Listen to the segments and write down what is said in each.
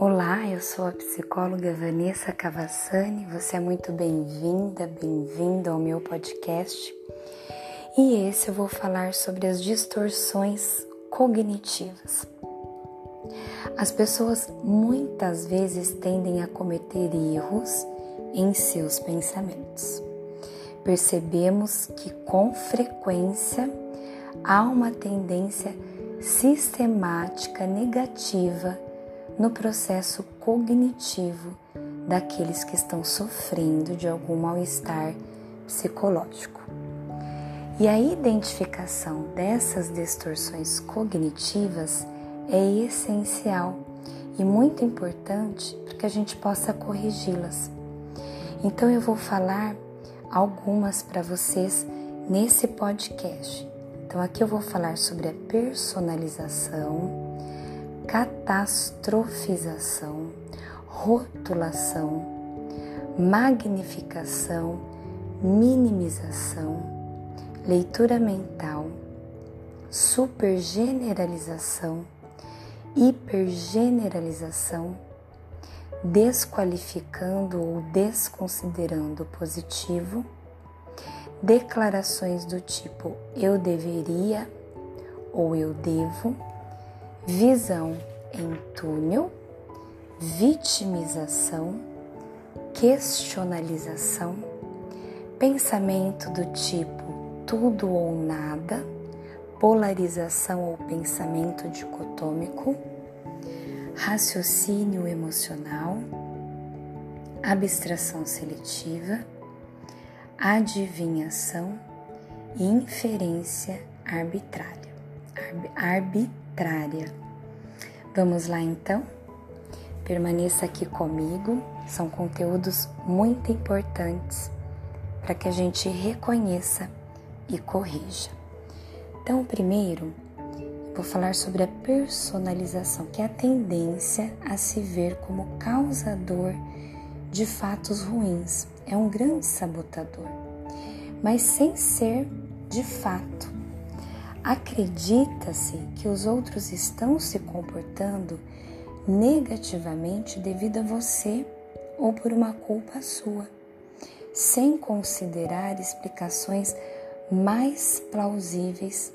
Olá, eu sou a psicóloga Vanessa Cavassani. Você é muito bem-vinda, bem-vindo ao meu podcast. E esse eu vou falar sobre as distorções cognitivas. As pessoas muitas vezes tendem a cometer erros em seus pensamentos. Percebemos que com frequência há uma tendência sistemática negativa no processo cognitivo daqueles que estão sofrendo de algum mal-estar psicológico. E a identificação dessas distorções cognitivas é essencial e muito importante para que a gente possa corrigi-las. Então eu vou falar algumas para vocês nesse podcast. Então aqui eu vou falar sobre a personalização, catastrofização, rotulação, magnificação, minimização, leitura mental, supergeneralização, hipergeneralização, desqualificando ou desconsiderando o positivo, declarações do tipo eu deveria ou eu devo visão em túnel, vitimização, questionalização, pensamento do tipo tudo ou nada, polarização ou pensamento dicotômico, raciocínio emocional, abstração seletiva, adivinhação. E inferência arbitrária. Arb contrária. Vamos lá então? Permaneça aqui comigo, são conteúdos muito importantes para que a gente reconheça e corrija. Então, primeiro, vou falar sobre a personalização, que é a tendência a se ver como causador de fatos ruins. É um grande sabotador, mas sem ser de fato Acredita-se que os outros estão se comportando negativamente devido a você ou por uma culpa sua, sem considerar explicações mais plausíveis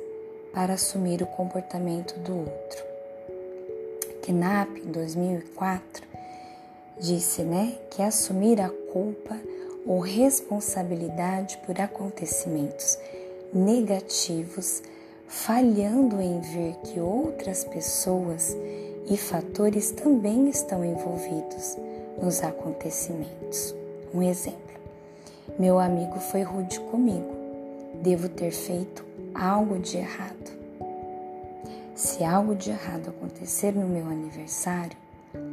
para assumir o comportamento do outro. Knapp, em 2004, disse né, que assumir a culpa ou responsabilidade por acontecimentos negativos falhando em ver que outras pessoas e fatores também estão envolvidos nos acontecimentos. Um exemplo: meu amigo foi rude comigo, devo ter feito algo de errado. Se algo de errado acontecer no meu aniversário,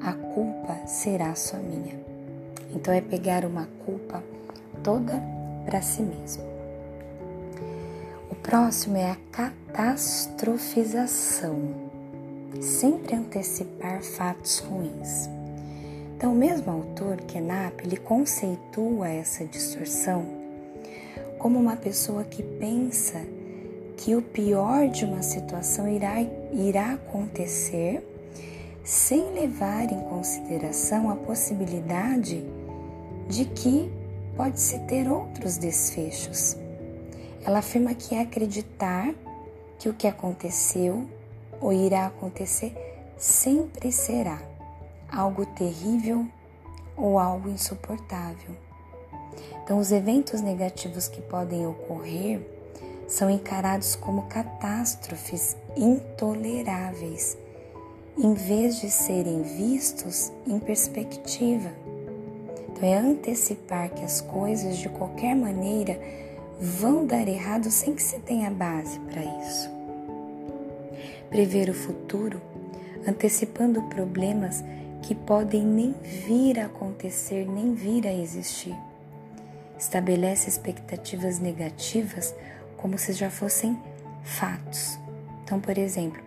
a culpa será só minha. Então é pegar uma culpa toda para si mesmo próximo é a catastrofização, sempre antecipar fatos ruins. Então, o mesmo autor, Kenap, ele conceitua essa distorção como uma pessoa que pensa que o pior de uma situação irá, irá acontecer sem levar em consideração a possibilidade de que pode-se ter outros desfechos. Ela afirma que acreditar que o que aconteceu ou irá acontecer sempre será algo terrível ou algo insuportável. Então, os eventos negativos que podem ocorrer são encarados como catástrofes intoleráveis, em vez de serem vistos em perspectiva. Então, é antecipar que as coisas de qualquer maneira vão dar errado sem que se tenha base para isso. Prever o futuro, antecipando problemas que podem nem vir a acontecer, nem vir a existir. Estabelece expectativas negativas como se já fossem fatos. Então, por exemplo,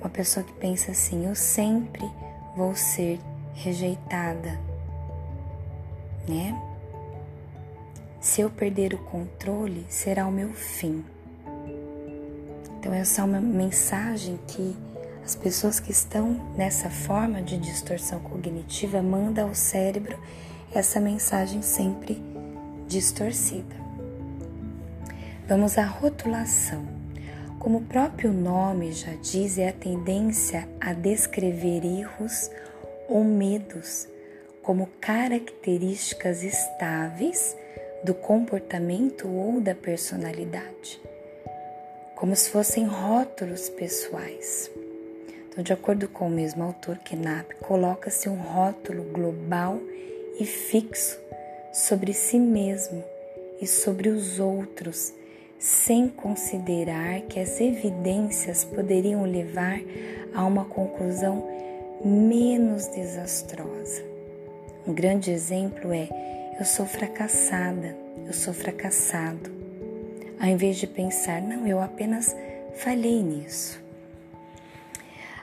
uma pessoa que pensa assim: eu sempre vou ser rejeitada, né? Se eu perder o controle, será o meu fim. Então, essa é uma mensagem que As pessoas que estão nessa forma de distorção cognitiva mandam ao cérebro essa mensagem sempre distorcida. Vamos à rotulação. Como o próprio nome já diz, é a tendência a descrever erros ou medos como características estáveis do comportamento ou da personalidade, como se fossem rótulos pessoais. Então, de acordo com o mesmo autor, Knapp, coloca-se um rótulo global e fixo sobre si mesmo e sobre os outros, sem considerar que as evidências poderiam levar a uma conclusão menos desastrosa. Um grande exemplo é: eu sou fracassada, eu sou fracassado. Ao invés de pensar, não, eu apenas falhei nisso.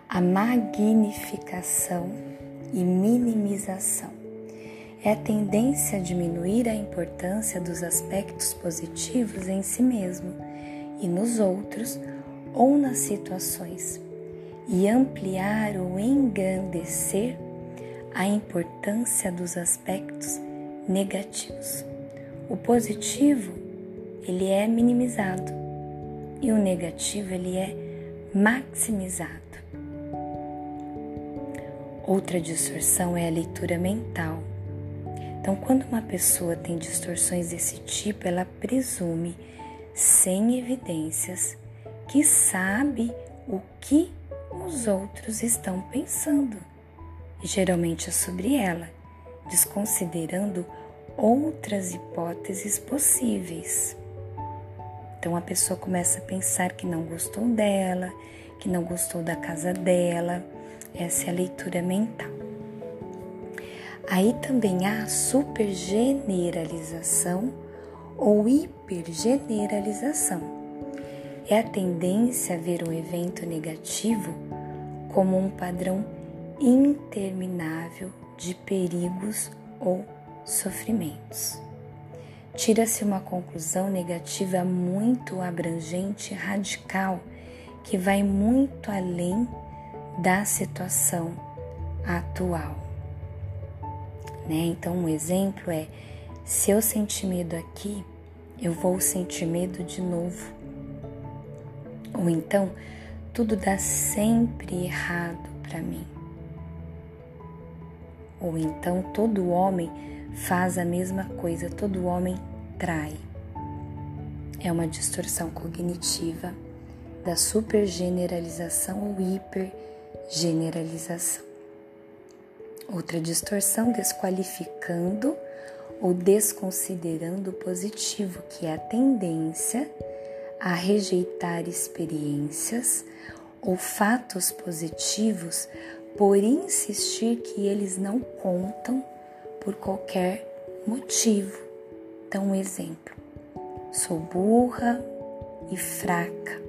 A magnificação e minimização é a tendência a diminuir a importância dos aspectos positivos em si mesmo e nos outros ou nas situações e ampliar ou engrandecer a importância dos aspectos negativos. O positivo, ele é minimizado e o negativo, ele é maximizado. Outra distorção é a leitura mental. Então, quando uma pessoa tem distorções desse tipo, ela presume, sem evidências, que sabe o que os outros estão pensando e geralmente é sobre ela, desconsiderando outras hipóteses possíveis. Então a pessoa começa a pensar que não gostou dela, que não gostou da casa dela. Essa é a leitura mental. Aí também há supergeneralização ou hipergeneralização. É a tendência a ver um evento negativo como um padrão interminável de perigos ou sofrimentos. Tira-se uma conclusão negativa muito abrangente e radical que vai muito além da situação atual. Né? Então, um exemplo é: se eu sentir medo aqui, eu vou sentir medo de novo. Ou então, tudo dá sempre errado para mim. Ou então todo homem faz a mesma coisa, todo homem trai. É uma distorção cognitiva da supergeneralização ou hipergeneralização. Outra distorção desqualificando ou desconsiderando o positivo, que é a tendência a rejeitar experiências ou fatos positivos por insistir que eles não contam por qualquer motivo. Então, um exemplo: sou burra e fraca,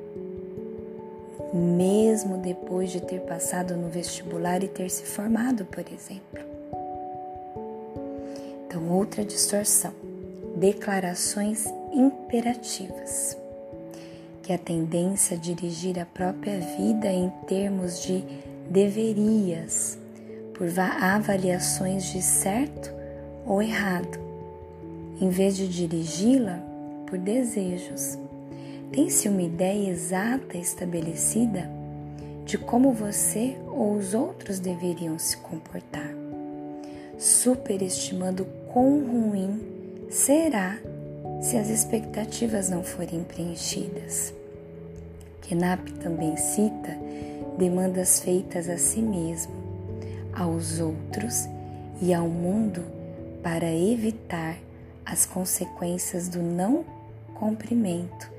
mesmo depois de ter passado no vestibular e ter se formado, por exemplo. Então, outra distorção: declarações imperativas, que é a tendência a dirigir a própria vida em termos de deverias, por avaliações de certo ou errado, em vez de dirigi-la por desejos. Tem-se uma ideia exata estabelecida de como você ou os outros deveriam se comportar, superestimando quão ruim será se as expectativas não forem preenchidas. Kenap também cita demandas feitas a si mesmo, aos outros e ao mundo para evitar as consequências do não cumprimento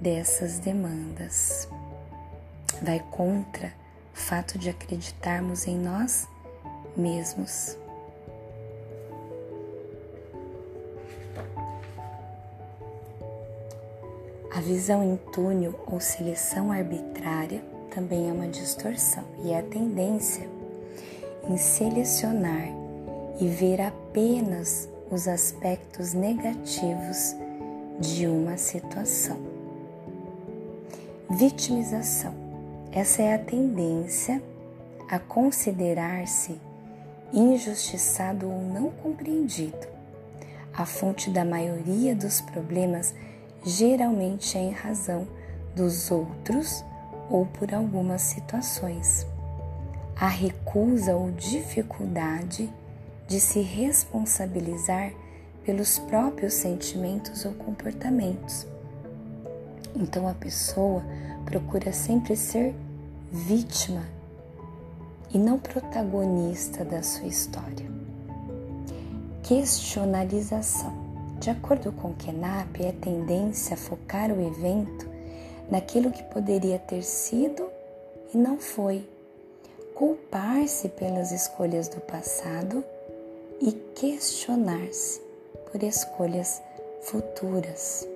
dessas demandas. Vai contra o fato de acreditarmos em nós mesmos. A visão em túnel ou seleção arbitrária também é uma distorção e é a tendência em selecionar e ver apenas os aspectos negativos de uma situação. Vitimização essa é a tendência a considerar-se injustiçado ou não compreendido. A fonte da maioria dos problemas geralmente é em razão dos outros ou por algumas situações. A recusa ou dificuldade de se responsabilizar pelos próprios sentimentos ou comportamentos. Então a pessoa procura sempre ser vítima e não protagonista da sua história. Questionalização. De acordo com Kenap, é tendência a focar o evento naquilo que poderia ter sido e não foi, culpar-se pelas escolhas do passado e questionar-se por escolhas futuras.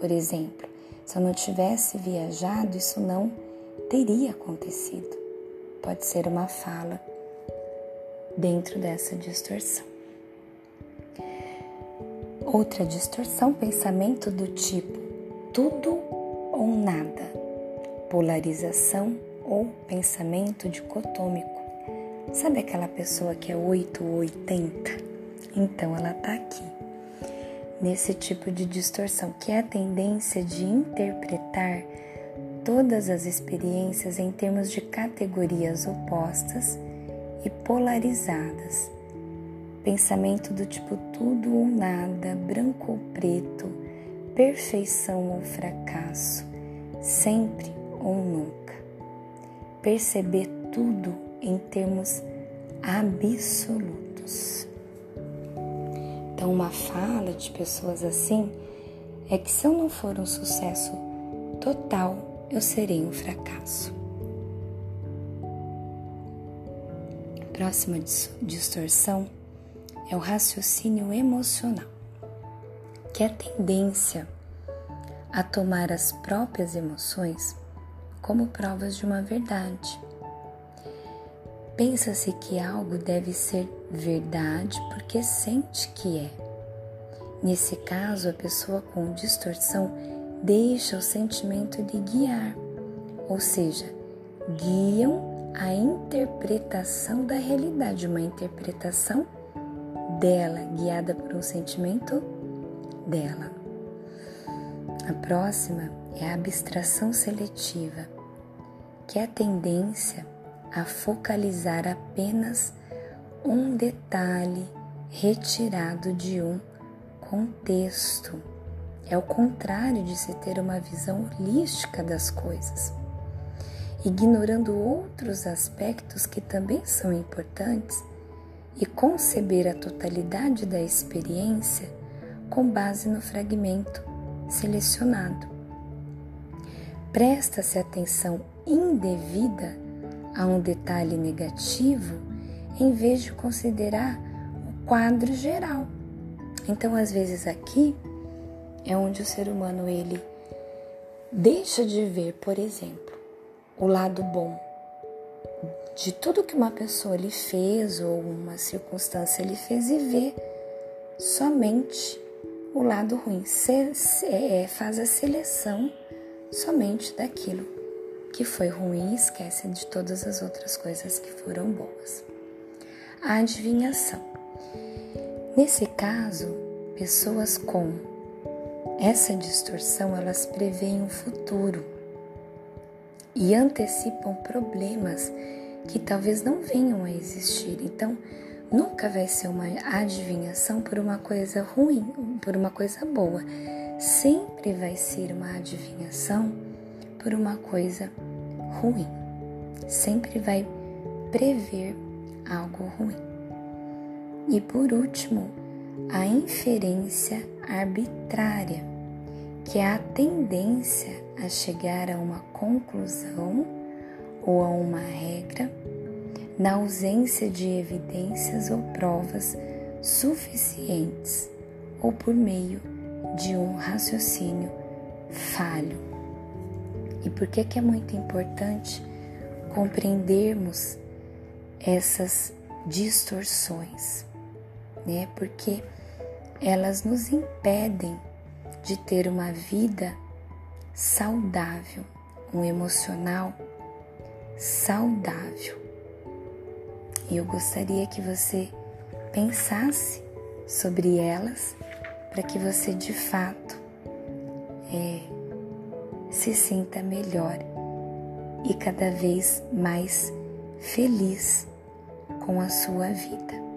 Por exemplo, se eu não tivesse viajado, isso não teria acontecido. Pode ser uma fala dentro dessa distorção. Outra distorção, pensamento do tipo tudo ou nada, polarização ou pensamento dicotômico. Sabe aquela pessoa que é 8 ou 80? Então ela está aqui, nesse tipo de distorção, que é a tendência de interpretar todas as experiências em termos de categorias opostas e polarizadas. Pensamento do tipo tudo ou nada, branco ou preto, perfeição ou fracasso, sempre ou nunca. Perceber tudo em termos absolutos. Então, uma fala de pessoas assim é que se eu não for um sucesso total, eu serei um fracasso. A próxima distorção é o raciocínio emocional, que é a tendência a tomar as próprias emoções como provas de uma verdade. Pensa-se que algo deve ser verdade porque sente que é. Nesse caso, a pessoa com distorção deixa o sentimento de guiar, ou seja, guiam a interpretação da realidade, uma interpretação dela, guiada por um sentimento dela. A próxima é a abstração seletiva, que a tendência a focalizar apenas um detalhe retirado de um contexto é o contrário de se ter uma visão holística das coisas, ignorando outros aspectos que também são importantes e conceber a totalidade da experiência com base no fragmento selecionado. Presta-se atenção indevida a um detalhe negativo em vez de considerar o quadro geral. Então, às vezes aqui é onde o ser humano ele deixa de ver, por exemplo, o lado bom de tudo que uma pessoa lhe fez ou uma circunstância lhe fez e vê somente o lado ruim. Se, é, faz a seleção somente daquilo que foi ruim e esquece de todas as outras coisas que foram boas. A adivinhação. Nesse caso, pessoas com essa distorção, elas preveem o futuro e antecipam problemas que talvez não venham a existir. Então, nunca vai ser uma adivinhação por uma coisa ruim, por uma coisa boa. Sempre vai ser uma adivinhação por uma coisa ruim. Sempre vai prever algo ruim. E por último, a inferência arbitrária, que é a tendência a chegar a uma conclusão ou a uma regra na ausência de evidências ou provas suficientes ou por meio de um raciocínio falho. E por que, que é muito importante compreendermos essas distorções, né? Porque elas nos impedem de ter uma vida saudável, um emocional saudável. E eu gostaria que você pensasse sobre elas para que você de fato é, se sinta melhor e cada vez mais feliz com a sua vida.